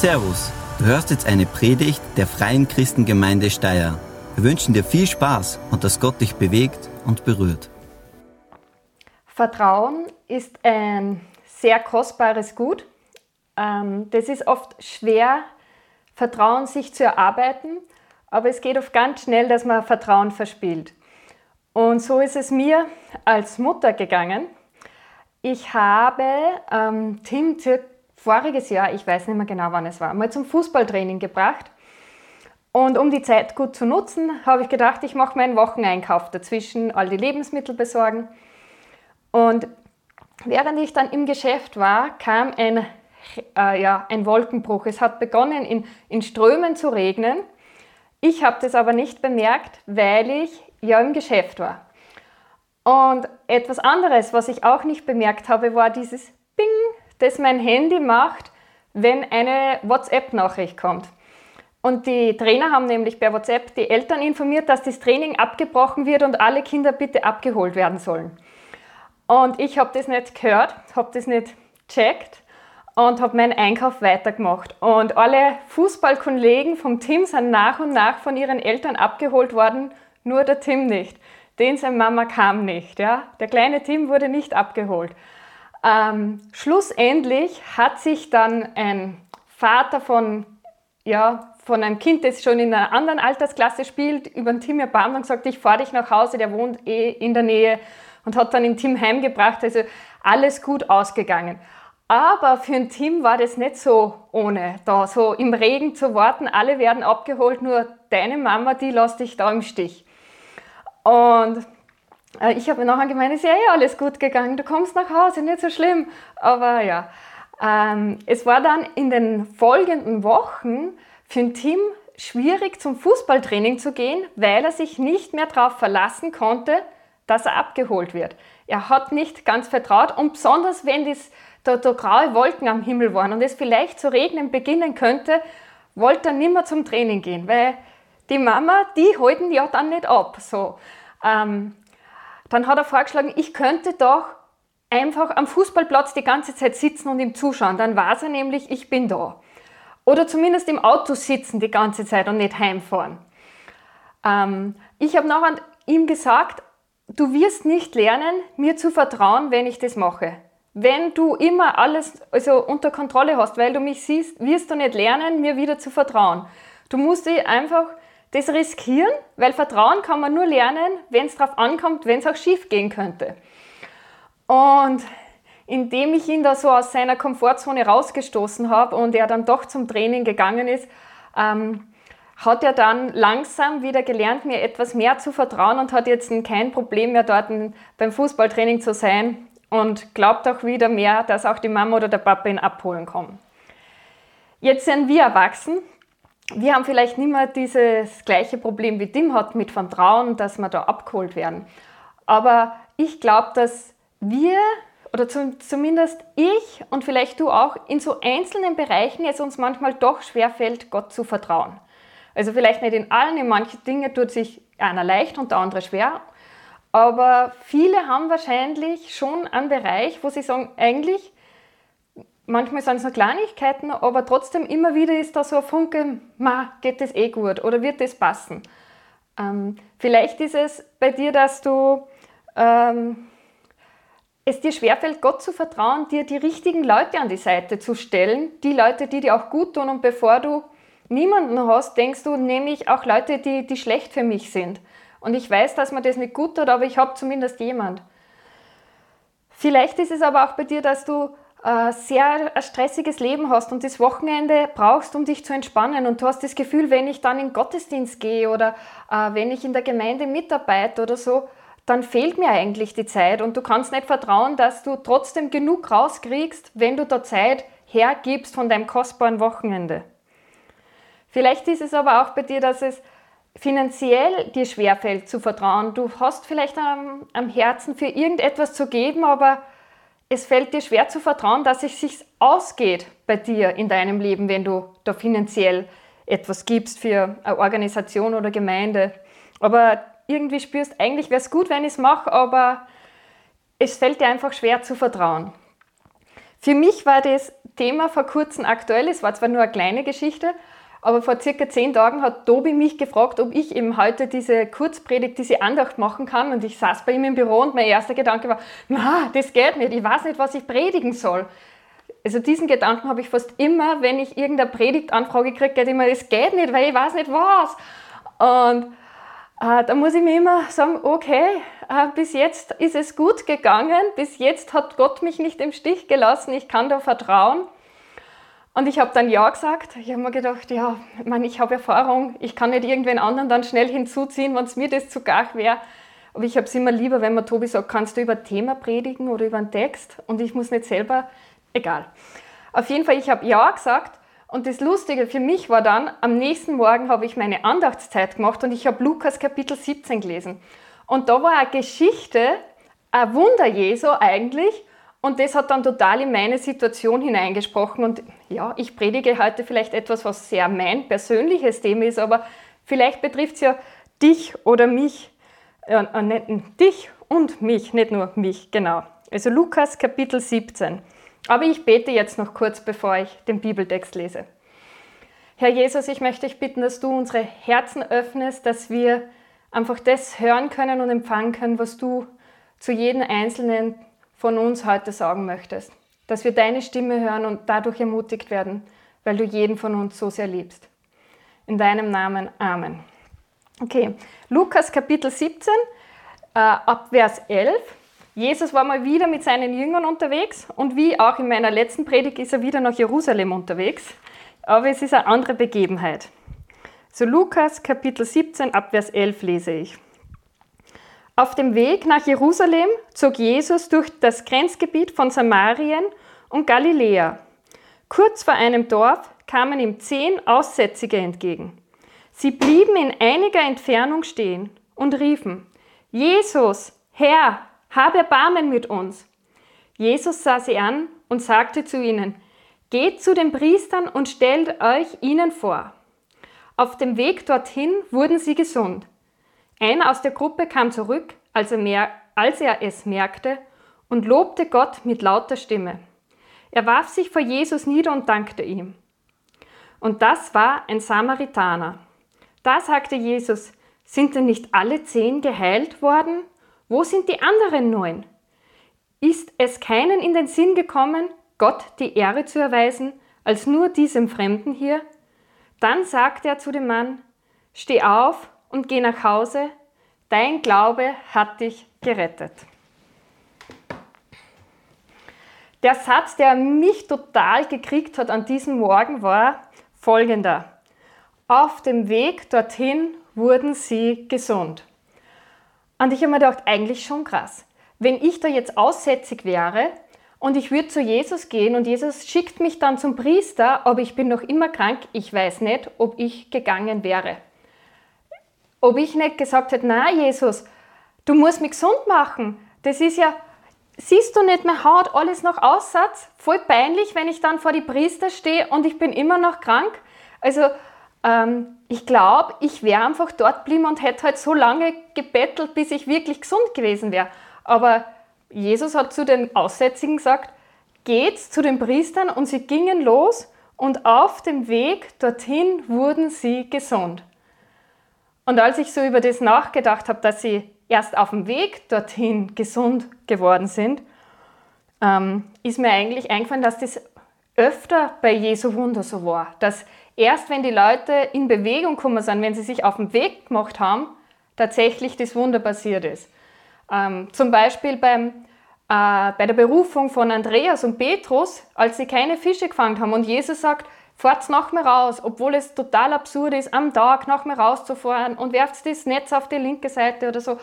Servus, du hörst jetzt eine Predigt der Freien Christengemeinde Steyr. Wir wünschen dir viel Spaß und dass Gott dich bewegt und berührt. Vertrauen ist ein sehr kostbares Gut. Ähm, das ist oft schwer, Vertrauen sich zu erarbeiten, aber es geht oft ganz schnell, dass man Vertrauen verspielt. Und so ist es mir als Mutter gegangen. Ich habe ähm, Tim voriges Jahr, ich weiß nicht mehr genau wann es war, mal zum Fußballtraining gebracht. Und um die Zeit gut zu nutzen, habe ich gedacht, ich mache meinen Wocheneinkauf dazwischen, all die Lebensmittel besorgen. Und während ich dann im Geschäft war, kam ein, äh, ja, ein Wolkenbruch. Es hat begonnen in, in Strömen zu regnen. Ich habe das aber nicht bemerkt, weil ich ja im Geschäft war. Und etwas anderes, was ich auch nicht bemerkt habe, war dieses das mein Handy macht, wenn eine WhatsApp-Nachricht kommt. Und die Trainer haben nämlich per WhatsApp die Eltern informiert, dass das Training abgebrochen wird und alle Kinder bitte abgeholt werden sollen. Und ich habe das nicht gehört, habe das nicht checkt und habe meinen Einkauf weitergemacht. Und alle Fußballkollegen vom Tim sind nach und nach von ihren Eltern abgeholt worden, nur der Tim nicht. Den seine Mama kam nicht. Ja? Der kleine Tim wurde nicht abgeholt. Ähm, schlussendlich hat sich dann ein Vater von, ja, von einem Kind, das schon in einer anderen Altersklasse spielt, über den Tim erbarmt und gesagt, ich fahre dich nach Hause, der wohnt eh in der Nähe und hat dann den Tim heimgebracht. Also alles gut ausgegangen. Aber für ein Tim war das nicht so ohne, da so im Regen zu warten, alle werden abgeholt, nur deine Mama, die lässt dich da im Stich. Und ich habe nachher gemeint, es ist ja eh alles gut gegangen, du kommst nach Hause, nicht so schlimm. Aber ja, ähm, es war dann in den folgenden Wochen für ein Team schwierig zum Fußballtraining zu gehen, weil er sich nicht mehr darauf verlassen konnte, dass er abgeholt wird. Er hat nicht ganz vertraut und besonders wenn das, da, da graue Wolken am Himmel waren und es vielleicht zu regnen beginnen könnte, wollte er nicht mehr zum Training gehen, weil die Mama, die halten ja dann nicht ab. So. Ähm, dann hat er vorgeschlagen, ich könnte doch einfach am Fußballplatz die ganze Zeit sitzen und ihm zuschauen. Dann weiß er nämlich, ich bin da. Oder zumindest im Auto sitzen die ganze Zeit und nicht heimfahren. Ähm, ich habe nachher ihm gesagt, du wirst nicht lernen, mir zu vertrauen, wenn ich das mache. Wenn du immer alles also unter Kontrolle hast, weil du mich siehst, wirst du nicht lernen, mir wieder zu vertrauen. Du musst dich einfach das riskieren, weil Vertrauen kann man nur lernen, wenn es darauf ankommt, wenn es auch schief gehen könnte. Und indem ich ihn da so aus seiner Komfortzone rausgestoßen habe und er dann doch zum Training gegangen ist, ähm, hat er dann langsam wieder gelernt, mir etwas mehr zu vertrauen und hat jetzt kein Problem mehr dort beim Fußballtraining zu sein und glaubt auch wieder mehr, dass auch die Mama oder der Papa ihn abholen kommen. Jetzt sind wir erwachsen wir haben vielleicht nicht mehr dieses gleiche Problem wie Tim hat mit Vertrauen, dass wir da abgeholt werden. Aber ich glaube, dass wir oder zumindest ich und vielleicht du auch in so einzelnen Bereichen es uns manchmal doch schwerfällt, Gott zu vertrauen. Also vielleicht nicht in allen, in manchen Dingen tut sich einer leicht und der andere schwer. Aber viele haben wahrscheinlich schon einen Bereich, wo sie sagen, eigentlich manchmal sind es nur Kleinigkeiten, aber trotzdem immer wieder ist da so ein Funke, ma, geht das eh gut oder wird das passen? Ähm, vielleicht ist es bei dir, dass du ähm, es dir schwerfällt, Gott zu vertrauen, dir die richtigen Leute an die Seite zu stellen, die Leute, die dir auch gut tun und bevor du niemanden hast, denkst du, nehme ich auch Leute, die, die schlecht für mich sind. Und ich weiß, dass man das nicht gut tut, aber ich habe zumindest jemand. Vielleicht ist es aber auch bei dir, dass du sehr ein stressiges Leben hast und das Wochenende brauchst, um dich zu entspannen und du hast das Gefühl, wenn ich dann in den Gottesdienst gehe oder äh, wenn ich in der Gemeinde mitarbeite oder so, dann fehlt mir eigentlich die Zeit und du kannst nicht vertrauen, dass du trotzdem genug rauskriegst, wenn du da Zeit hergibst von deinem kostbaren Wochenende. Vielleicht ist es aber auch bei dir, dass es finanziell dir schwerfällt zu vertrauen. Du hast vielleicht am, am Herzen für irgendetwas zu geben, aber es fällt dir schwer zu vertrauen, dass es sich ausgeht bei dir in deinem Leben, wenn du da finanziell etwas gibst für eine Organisation oder Gemeinde. Aber irgendwie spürst, eigentlich wäre es gut, wenn ich es mache, aber es fällt dir einfach schwer zu vertrauen. Für mich war das Thema vor kurzem aktuell ist. War zwar nur eine kleine Geschichte, aber vor circa zehn Tagen hat Tobi mich gefragt, ob ich eben heute diese Kurzpredigt, diese Andacht machen kann. Und ich saß bei ihm im Büro und mein erster Gedanke war, na, das geht nicht, ich weiß nicht, was ich predigen soll. Also diesen Gedanken habe ich fast immer, wenn ich irgendeine Predigtanfrage kriege, geht immer, das geht nicht, weil ich weiß nicht was. Und äh, da muss ich mir immer sagen, okay, äh, bis jetzt ist es gut gegangen, bis jetzt hat Gott mich nicht im Stich gelassen, ich kann da vertrauen. Und ich habe dann Ja gesagt. Ich habe mir gedacht, ja, ich, meine, ich habe Erfahrung, ich kann nicht irgendwen anderen dann schnell hinzuziehen, wenn es mir das zu gar wäre. Aber ich habe es immer lieber, wenn man Tobi sagt, kannst du über ein Thema predigen oder über einen Text und ich muss nicht selber, egal. Auf jeden Fall, ich habe Ja gesagt und das Lustige für mich war dann, am nächsten Morgen habe ich meine Andachtszeit gemacht und ich habe Lukas Kapitel 17 gelesen. Und da war eine Geschichte, ein Wunder Jesu eigentlich, und das hat dann total in meine Situation hineingesprochen. Und ja, ich predige heute vielleicht etwas, was sehr mein persönliches Thema ist, aber vielleicht betrifft es ja dich oder mich, äh, äh, dich und mich, nicht nur mich, genau. Also Lukas Kapitel 17. Aber ich bete jetzt noch kurz, bevor ich den Bibeltext lese. Herr Jesus, ich möchte dich bitten, dass du unsere Herzen öffnest, dass wir einfach das hören können und empfangen können, was du zu jedem Einzelnen von uns heute sagen möchtest. Dass wir deine Stimme hören und dadurch ermutigt werden, weil du jeden von uns so sehr liebst. In deinem Namen. Amen. Okay, Lukas Kapitel 17, äh, ab Vers 11. Jesus war mal wieder mit seinen Jüngern unterwegs und wie auch in meiner letzten Predigt ist er wieder nach Jerusalem unterwegs. Aber es ist eine andere Begebenheit. So Lukas Kapitel 17 ab Vers 11 lese ich. Auf dem Weg nach Jerusalem zog Jesus durch das Grenzgebiet von Samarien und Galiläa. Kurz vor einem Dorf kamen ihm zehn Aussätzige entgegen. Sie blieben in einiger Entfernung stehen und riefen, Jesus, Herr, hab Erbarmen mit uns. Jesus sah sie an und sagte zu ihnen, Geht zu den Priestern und stellt euch ihnen vor. Auf dem Weg dorthin wurden sie gesund. Einer aus der Gruppe kam zurück, als er, mer als er es merkte, und lobte Gott mit lauter Stimme. Er warf sich vor Jesus nieder und dankte ihm. Und das war ein Samaritaner. Da sagte Jesus, sind denn nicht alle zehn geheilt worden? Wo sind die anderen neun? Ist es keinen in den Sinn gekommen, Gott die Ehre zu erweisen, als nur diesem Fremden hier? Dann sagte er zu dem Mann, Steh auf und geh nach Hause, dein Glaube hat dich gerettet. Der Satz, der mich total gekriegt hat an diesem Morgen, war folgender. Auf dem Weg dorthin wurden sie gesund. Und ich habe mir gedacht, eigentlich schon krass. Wenn ich da jetzt aussätzig wäre und ich würde zu Jesus gehen und Jesus schickt mich dann zum Priester, aber ich bin noch immer krank, ich weiß nicht, ob ich gegangen wäre. Ob ich nicht gesagt hätte, na Jesus, du musst mich gesund machen. Das ist ja, siehst du nicht, meine Haut alles noch Aussatz? Voll peinlich, wenn ich dann vor die Priester stehe und ich bin immer noch krank. Also ähm, ich glaube, ich wäre einfach dort geblieben und hätte halt so lange gebettelt, bis ich wirklich gesund gewesen wäre. Aber Jesus hat zu den Aussätzigen gesagt, geht zu den Priestern und sie gingen los und auf dem Weg dorthin wurden sie gesund. Und als ich so über das nachgedacht habe, dass sie erst auf dem Weg dorthin gesund geworden sind, ähm, ist mir eigentlich eingefallen, dass das öfter bei Jesu Wunder so war. Dass erst wenn die Leute in Bewegung gekommen sind, wenn sie sich auf den Weg gemacht haben, tatsächlich das Wunder passiert ist. Ähm, zum Beispiel beim, äh, bei der Berufung von Andreas und Petrus, als sie keine Fische gefangen haben und Jesus sagt, fahrt nach mir raus, obwohl es total absurd ist, am Tag nach mir rauszufahren und werft das Netz auf die linke Seite oder so.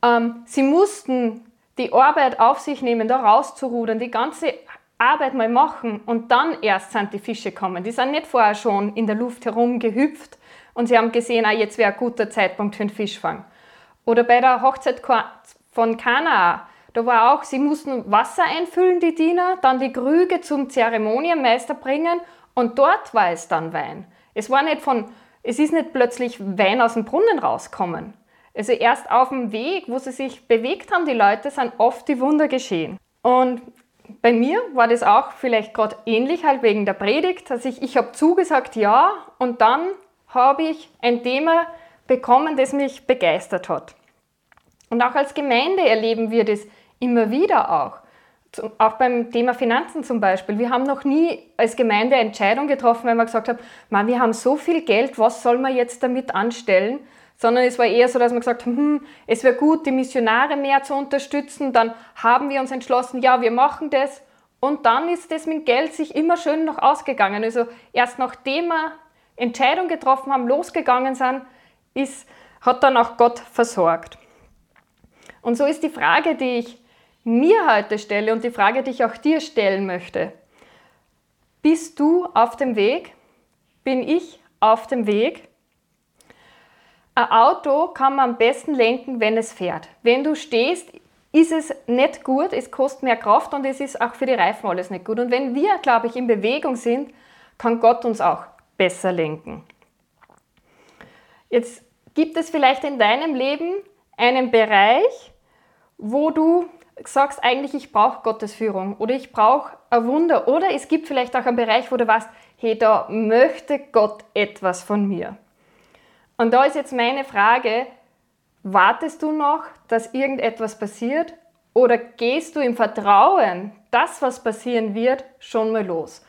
Ähm, sie mussten die Arbeit auf sich nehmen, da rauszurudern, die ganze Arbeit mal machen und dann erst sind die Fische gekommen. Die sind nicht vorher schon in der Luft herumgehüpft und sie haben gesehen, ah, jetzt wäre ein guter Zeitpunkt für einen Fischfang. Oder bei der Hochzeit von Kanaa, da war auch, sie mussten Wasser einfüllen, die Diener, dann die Krüge zum Zeremonienmeister bringen und dort war es dann Wein. Es war nicht von, es ist nicht plötzlich Wein aus dem Brunnen rausgekommen. Also erst auf dem Weg, wo sie sich bewegt haben, die Leute, sind oft die Wunder geschehen. Und bei mir war das auch vielleicht gerade ähnlich, halt wegen der Predigt, dass ich, ich habe zugesagt, ja, und dann habe ich ein Thema bekommen, das mich begeistert hat. Und auch als Gemeinde erleben wir das immer wieder auch. Auch beim Thema Finanzen zum Beispiel. Wir haben noch nie als Gemeinde Entscheidung getroffen, weil wir gesagt haben, man, wir haben so viel Geld, was soll man jetzt damit anstellen? Sondern es war eher so, dass wir gesagt haben, hm, es wäre gut, die Missionare mehr zu unterstützen. Dann haben wir uns entschlossen, ja, wir machen das. Und dann ist das mit Geld sich immer schön noch ausgegangen. Also erst nachdem wir Entscheidung getroffen haben, losgegangen sind, ist, hat dann auch Gott versorgt. Und so ist die Frage, die ich mir heute stelle und die Frage, die ich auch dir stellen möchte. Bist du auf dem Weg? Bin ich auf dem Weg? Ein Auto kann man am besten lenken, wenn es fährt. Wenn du stehst, ist es nicht gut, es kostet mehr Kraft und es ist auch für die Reifen alles nicht gut. Und wenn wir, glaube ich, in Bewegung sind, kann Gott uns auch besser lenken. Jetzt gibt es vielleicht in deinem Leben einen Bereich, wo du sagst eigentlich, ich brauche Gottes Führung oder ich brauche ein Wunder oder es gibt vielleicht auch einen Bereich, wo du weißt, hey, da möchte Gott etwas von mir. Und da ist jetzt meine Frage, wartest du noch, dass irgendetwas passiert oder gehst du im Vertrauen, dass was passieren wird, schon mal los?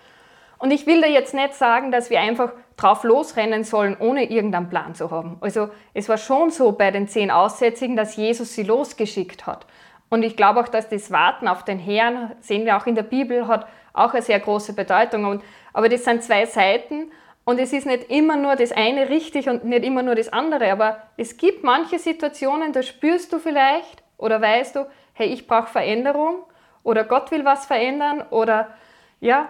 Und ich will da jetzt nicht sagen, dass wir einfach drauf losrennen sollen, ohne irgendeinen Plan zu haben. Also es war schon so bei den zehn Aussätzigen, dass Jesus sie losgeschickt hat. Und ich glaube auch, dass das Warten auf den Herrn, sehen wir auch in der Bibel, hat auch eine sehr große Bedeutung. Und, aber das sind zwei Seiten und es ist nicht immer nur das eine richtig und nicht immer nur das andere. Aber es gibt manche Situationen, da spürst du vielleicht oder weißt du, hey, ich brauche Veränderung oder Gott will was verändern oder ja,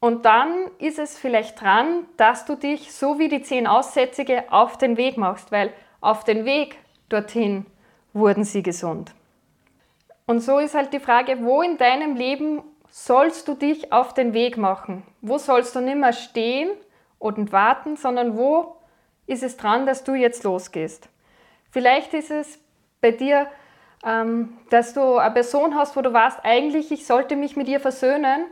und dann ist es vielleicht dran, dass du dich, so wie die zehn Aussätzige, auf den Weg machst, weil auf den Weg dorthin wurden sie gesund. Und so ist halt die Frage, wo in deinem Leben sollst du dich auf den Weg machen? Wo sollst du nicht mehr stehen und warten, sondern wo ist es dran, dass du jetzt losgehst? Vielleicht ist es bei dir, ähm, dass du eine Person hast, wo du weißt, eigentlich ich sollte mich mit ihr versöhnen,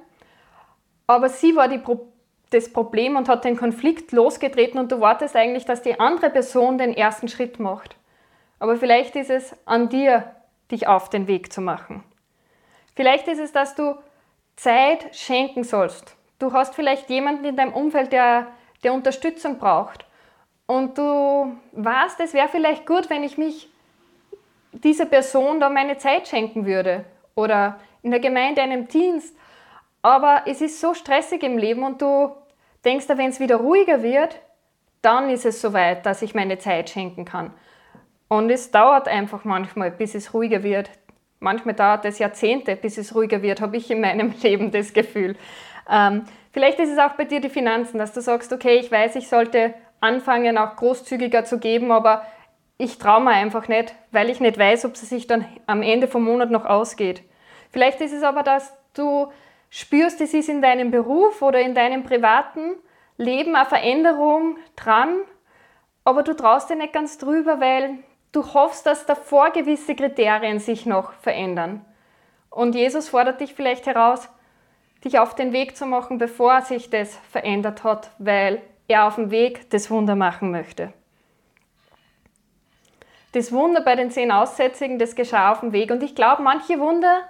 aber sie war Pro das Problem und hat den Konflikt losgetreten und du wartest eigentlich, dass die andere Person den ersten Schritt macht. Aber vielleicht ist es an dir, dich auf den Weg zu machen. Vielleicht ist es, dass du Zeit schenken sollst. Du hast vielleicht jemanden in deinem Umfeld, der, der Unterstützung braucht. Und du weißt, es wäre vielleicht gut, wenn ich mich dieser Person da meine Zeit schenken würde. Oder in der Gemeinde einem Dienst aber es ist so stressig im Leben und du denkst, wenn es wieder ruhiger wird, dann ist es soweit, dass ich meine Zeit schenken kann. Und es dauert einfach manchmal, bis es ruhiger wird. Manchmal dauert es Jahrzehnte, bis es ruhiger wird, habe ich in meinem Leben das Gefühl. Ähm, vielleicht ist es auch bei dir die Finanzen, dass du sagst, okay, ich weiß, ich sollte anfangen, auch großzügiger zu geben, aber ich traue mir einfach nicht, weil ich nicht weiß, ob es sich dann am Ende vom Monat noch ausgeht. Vielleicht ist es aber, dass du spürst, es ist in deinem Beruf oder in deinem privaten Leben eine Veränderung dran, aber du traust dir nicht ganz drüber, weil du hoffst, dass davor gewisse Kriterien sich noch verändern. Und Jesus fordert dich vielleicht heraus, dich auf den Weg zu machen, bevor sich das verändert hat, weil er auf dem Weg das Wunder machen möchte. Das Wunder bei den zehn Aussätzigen, das geschah auf dem Weg. Und ich glaube, manche Wunder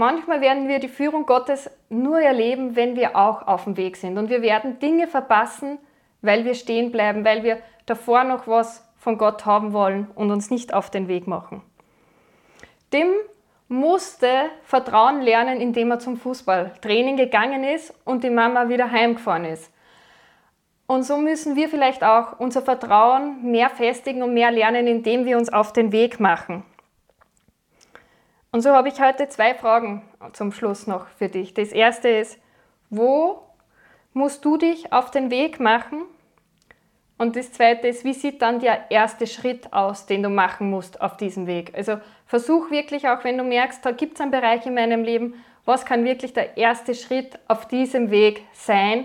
Manchmal werden wir die Führung Gottes nur erleben, wenn wir auch auf dem Weg sind. Und wir werden Dinge verpassen, weil wir stehen bleiben, weil wir davor noch was von Gott haben wollen und uns nicht auf den Weg machen. Tim musste Vertrauen lernen, indem er zum Fußballtraining gegangen ist und die Mama wieder heimgefahren ist. Und so müssen wir vielleicht auch unser Vertrauen mehr festigen und mehr lernen, indem wir uns auf den Weg machen. Und so habe ich heute zwei Fragen zum Schluss noch für dich. Das erste ist, wo musst du dich auf den Weg machen? Und das zweite ist, wie sieht dann der erste Schritt aus, den du machen musst auf diesem Weg? Also versuch wirklich auch, wenn du merkst, da gibt es einen Bereich in meinem Leben, was kann wirklich der erste Schritt auf diesem Weg sein,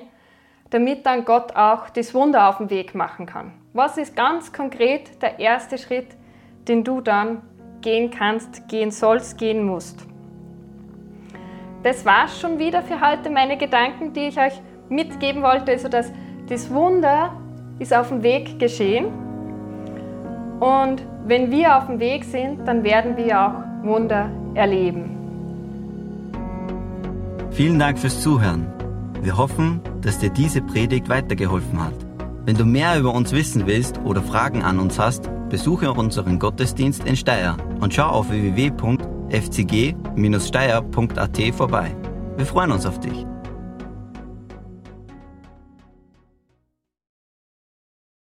damit dann Gott auch das Wunder auf dem Weg machen kann. Was ist ganz konkret der erste Schritt, den du dann gehen kannst, gehen sollst, gehen musst. das war's schon wieder für heute, meine Gedanken, die ich euch mitgeben wollte. Also das, das Wunder ist auf dem Weg geschehen. Und wenn wir auf dem Weg sind, dann werden wir auch Wunder erleben. Vielen Dank fürs Zuhören. Wir hoffen, dass dir diese Predigt weitergeholfen hat. Wenn du mehr über uns wissen willst oder Fragen an uns hast, besuche unseren Gottesdienst in Steyr und schau auf www.fcg-steyr.at vorbei. Wir freuen uns auf dich.